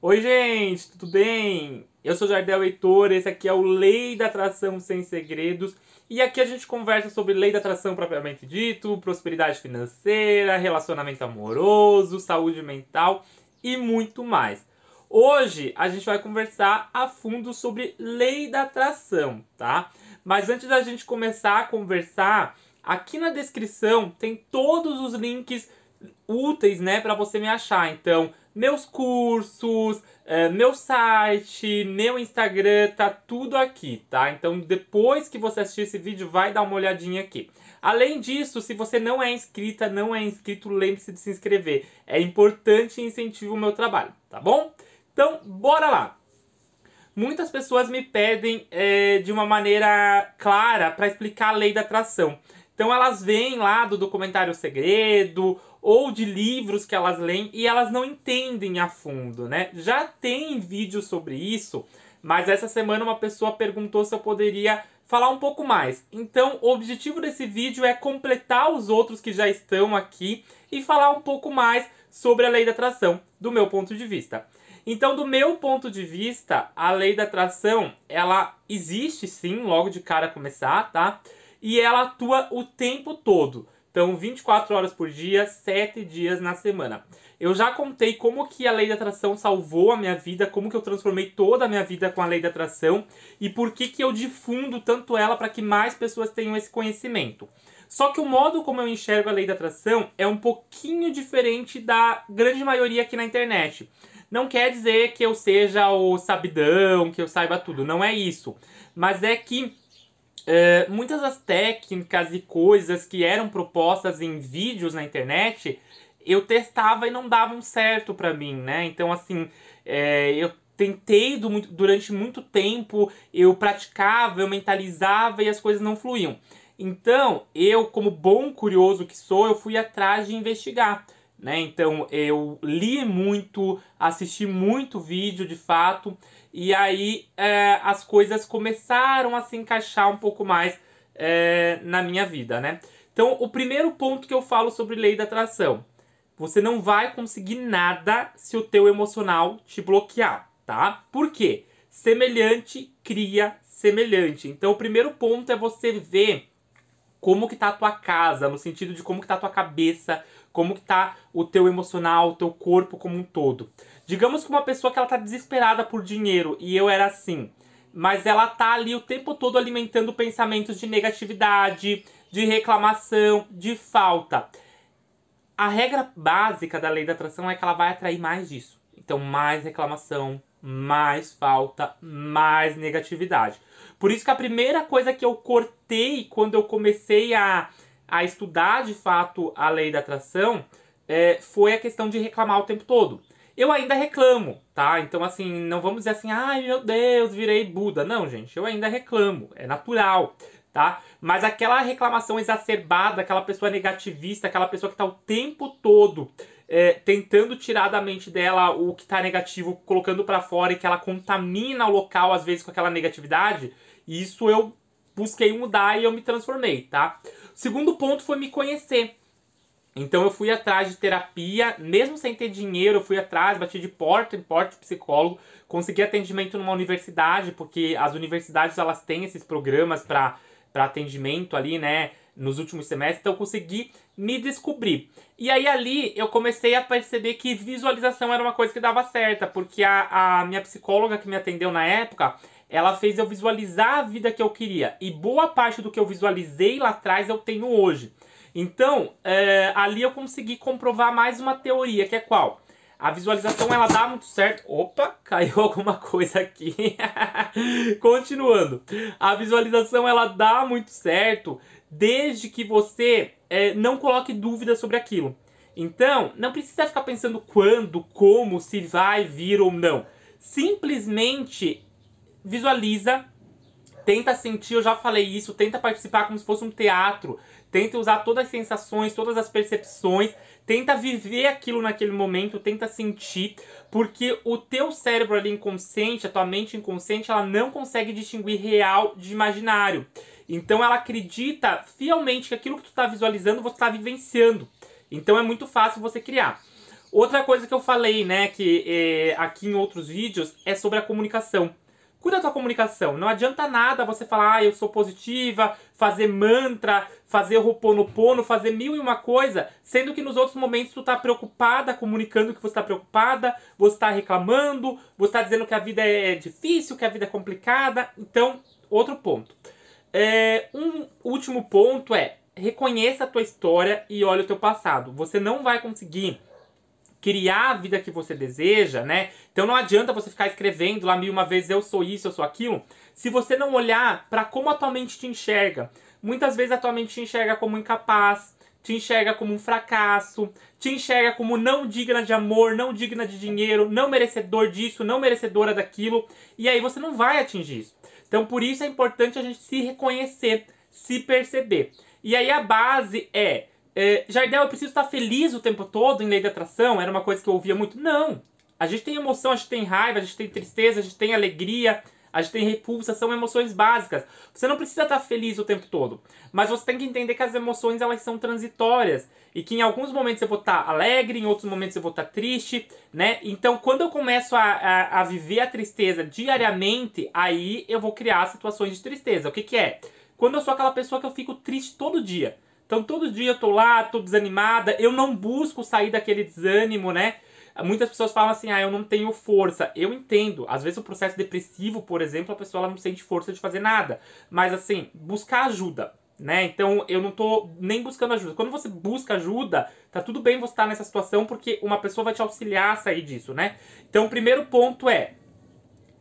Oi, gente, tudo bem? Eu sou Jardel Heitor, esse aqui é o Lei da Atração Sem Segredos. E aqui a gente conversa sobre lei da atração propriamente dito, prosperidade financeira, relacionamento amoroso, saúde mental e muito mais. Hoje a gente vai conversar a fundo sobre lei da atração, tá? Mas antes da gente começar a conversar, aqui na descrição tem todos os links úteis, né, para você me achar. Então, meus cursos, é, meu site, meu Instagram, tá tudo aqui, tá? Então, depois que você assistir esse vídeo, vai dar uma olhadinha aqui. Além disso, se você não é inscrita, não é inscrito, lembre-se de se inscrever. É importante e incentiva o meu trabalho, tá bom? Então, bora lá! Muitas pessoas me pedem é, de uma maneira clara para explicar a lei da atração. Então elas vêm lá do documentário Segredo ou de livros que elas leem e elas não entendem a fundo, né? Já tem vídeo sobre isso, mas essa semana uma pessoa perguntou se eu poderia falar um pouco mais. Então, o objetivo desse vídeo é completar os outros que já estão aqui e falar um pouco mais sobre a lei da atração, do meu ponto de vista. Então, do meu ponto de vista, a lei da atração, ela existe sim, logo de cara começar, tá? E ela atua o tempo todo. Então, 24 horas por dia, 7 dias na semana. Eu já contei como que a lei da atração salvou a minha vida, como que eu transformei toda a minha vida com a lei da atração e por que que eu difundo tanto ela para que mais pessoas tenham esse conhecimento. Só que o modo como eu enxergo a lei da atração é um pouquinho diferente da grande maioria aqui na internet. Não quer dizer que eu seja o sabidão, que eu saiba tudo, não é isso. Mas é que é, muitas das técnicas e coisas que eram propostas em vídeos na internet, eu testava e não davam certo para mim, né? Então, assim, é, eu tentei do, durante muito tempo, eu praticava, eu mentalizava e as coisas não fluíam. Então, eu, como bom curioso que sou, eu fui atrás de investigar. Né? Então eu li muito, assisti muito vídeo de fato, e aí é, as coisas começaram a se encaixar um pouco mais é, na minha vida, né? Então, o primeiro ponto que eu falo sobre lei da atração. Você não vai conseguir nada se o teu emocional te bloquear, tá? Por quê? Semelhante cria semelhante. Então, o primeiro ponto é você ver como que tá a tua casa, no sentido de como que tá a tua cabeça, como que tá o teu emocional, o teu corpo como um todo. Digamos que uma pessoa que ela tá desesperada por dinheiro e eu era assim, mas ela tá ali o tempo todo alimentando pensamentos de negatividade, de reclamação, de falta. A regra básica da lei da atração é que ela vai atrair mais disso. Então, mais reclamação, mais falta, mais negatividade. Por isso que a primeira coisa que eu cortei quando eu comecei a, a estudar de fato a lei da atração é, foi a questão de reclamar o tempo todo. Eu ainda reclamo, tá? Então, assim, não vamos dizer assim, ai meu Deus, virei Buda. Não, gente, eu ainda reclamo, é natural, tá? Mas aquela reclamação exacerbada, aquela pessoa negativista, aquela pessoa que tá o tempo todo é, tentando tirar da mente dela o que tá negativo, colocando para fora e que ela contamina o local, às vezes, com aquela negatividade, isso eu busquei mudar e eu me transformei, tá? Segundo ponto foi me conhecer. Então eu fui atrás de terapia, mesmo sem ter dinheiro, eu fui atrás, bati de porta em porta de psicólogo, consegui atendimento numa universidade, porque as universidades elas têm esses programas para atendimento ali, né, nos últimos semestres, então eu consegui me descobrir. E aí ali eu comecei a perceber que visualização era uma coisa que dava certa, porque a, a minha psicóloga que me atendeu na época, ela fez eu visualizar a vida que eu queria. E boa parte do que eu visualizei lá atrás eu tenho hoje. Então, é, ali eu consegui comprovar mais uma teoria, que é qual? A visualização ela dá muito certo. Opa, caiu alguma coisa aqui. Continuando. A visualização ela dá muito certo desde que você é, não coloque dúvida sobre aquilo. Então, não precisa ficar pensando quando, como, se vai vir ou não. Simplesmente visualiza, tenta sentir, eu já falei isso, tenta participar como se fosse um teatro, tenta usar todas as sensações, todas as percepções, tenta viver aquilo naquele momento, tenta sentir, porque o teu cérebro ali inconsciente, a tua mente inconsciente, ela não consegue distinguir real de imaginário. Então ela acredita fielmente que aquilo que tu está visualizando você está vivenciando. Então é muito fácil você criar. Outra coisa que eu falei, né, que é, aqui em outros vídeos, é sobre a comunicação. Cuida da tua comunicação. Não adianta nada você falar, ah, eu sou positiva, fazer mantra, fazer roponopono, fazer mil e uma coisa, sendo que nos outros momentos tu tá preocupada, comunicando que você tá preocupada, você tá reclamando, você tá dizendo que a vida é difícil, que a vida é complicada. Então, outro ponto. É, um último ponto é reconheça a tua história e olhe o teu passado. Você não vai conseguir criar a vida que você deseja, né? Então não adianta você ficar escrevendo lá mil uma vez eu sou isso, eu sou aquilo, se você não olhar para como a tua mente te enxerga. Muitas vezes a tua mente te enxerga como incapaz, te enxerga como um fracasso, te enxerga como não digna de amor, não digna de dinheiro, não merecedor disso, não merecedora daquilo, e aí você não vai atingir isso. Então por isso é importante a gente se reconhecer, se perceber. E aí a base é é, Jardel, eu preciso estar feliz o tempo todo em lei da atração? Era uma coisa que eu ouvia muito. Não! A gente tem emoção, a gente tem raiva, a gente tem tristeza, a gente tem alegria, a gente tem repulsa, são emoções básicas. Você não precisa estar feliz o tempo todo. Mas você tem que entender que as emoções elas são transitórias. E que em alguns momentos eu vou estar alegre, em outros momentos eu vou estar triste, né? Então quando eu começo a, a, a viver a tristeza diariamente, aí eu vou criar situações de tristeza. O que, que é? Quando eu sou aquela pessoa que eu fico triste todo dia. Então todo dia eu tô lá, tô desanimada, eu não busco sair daquele desânimo, né? Muitas pessoas falam assim, ah, eu não tenho força. Eu entendo. Às vezes o processo depressivo, por exemplo, a pessoa não sente força de fazer nada. Mas assim, buscar ajuda, né? Então eu não tô nem buscando ajuda. Quando você busca ajuda, tá tudo bem você estar tá nessa situação, porque uma pessoa vai te auxiliar a sair disso, né? Então o primeiro ponto é,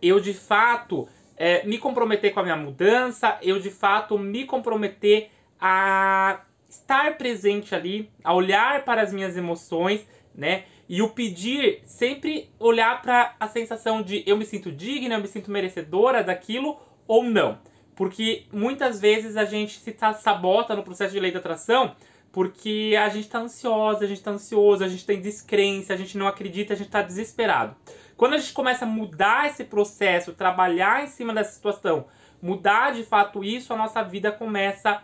eu de fato é, me comprometer com a minha mudança, eu de fato me comprometer a estar presente ali, a olhar para as minhas emoções, né? E o pedir sempre olhar para a sensação de eu me sinto digna, eu me sinto merecedora daquilo ou não. Porque muitas vezes a gente se sabota no processo de lei da atração porque a gente está ansiosa, a gente está ansioso, a gente tem descrença, a gente não acredita, a gente está desesperado. Quando a gente começa a mudar esse processo, trabalhar em cima dessa situação, mudar de fato isso, a nossa vida começa a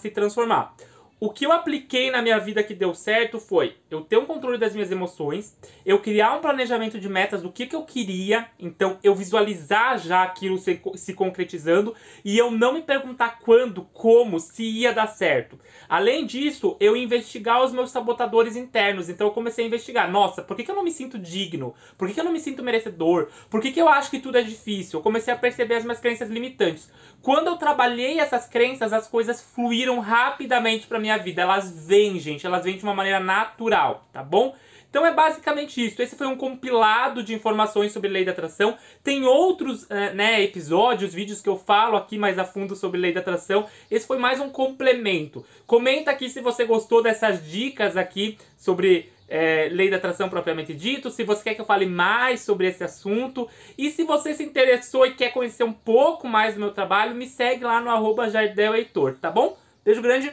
se transformar. O que eu apliquei na minha vida que deu certo foi eu ter um controle das minhas emoções, eu criar um planejamento de metas do que, que eu queria, então eu visualizar já aquilo se, se concretizando e eu não me perguntar quando, como, se ia dar certo. Além disso, eu investigar os meus sabotadores internos, então eu comecei a investigar, nossa, por que, que eu não me sinto digno? Por que, que eu não me sinto merecedor? Por que, que eu acho que tudo é difícil? Eu comecei a perceber as minhas crenças limitantes. Quando eu trabalhei essas crenças, as coisas fluíram rapidamente para minha vida. Elas vêm, gente, elas vêm de uma maneira natural, tá bom? Então é basicamente isso. Esse foi um compilado de informações sobre lei da atração. Tem outros uh, né, episódios, vídeos que eu falo aqui mais a fundo sobre lei da atração. Esse foi mais um complemento. Comenta aqui se você gostou dessas dicas aqui sobre é, lei da atração propriamente dito, se você quer que eu fale mais sobre esse assunto e se você se interessou e quer conhecer um pouco mais do meu trabalho, me segue lá no arroba Jardel Heitor, tá bom? Beijo grande,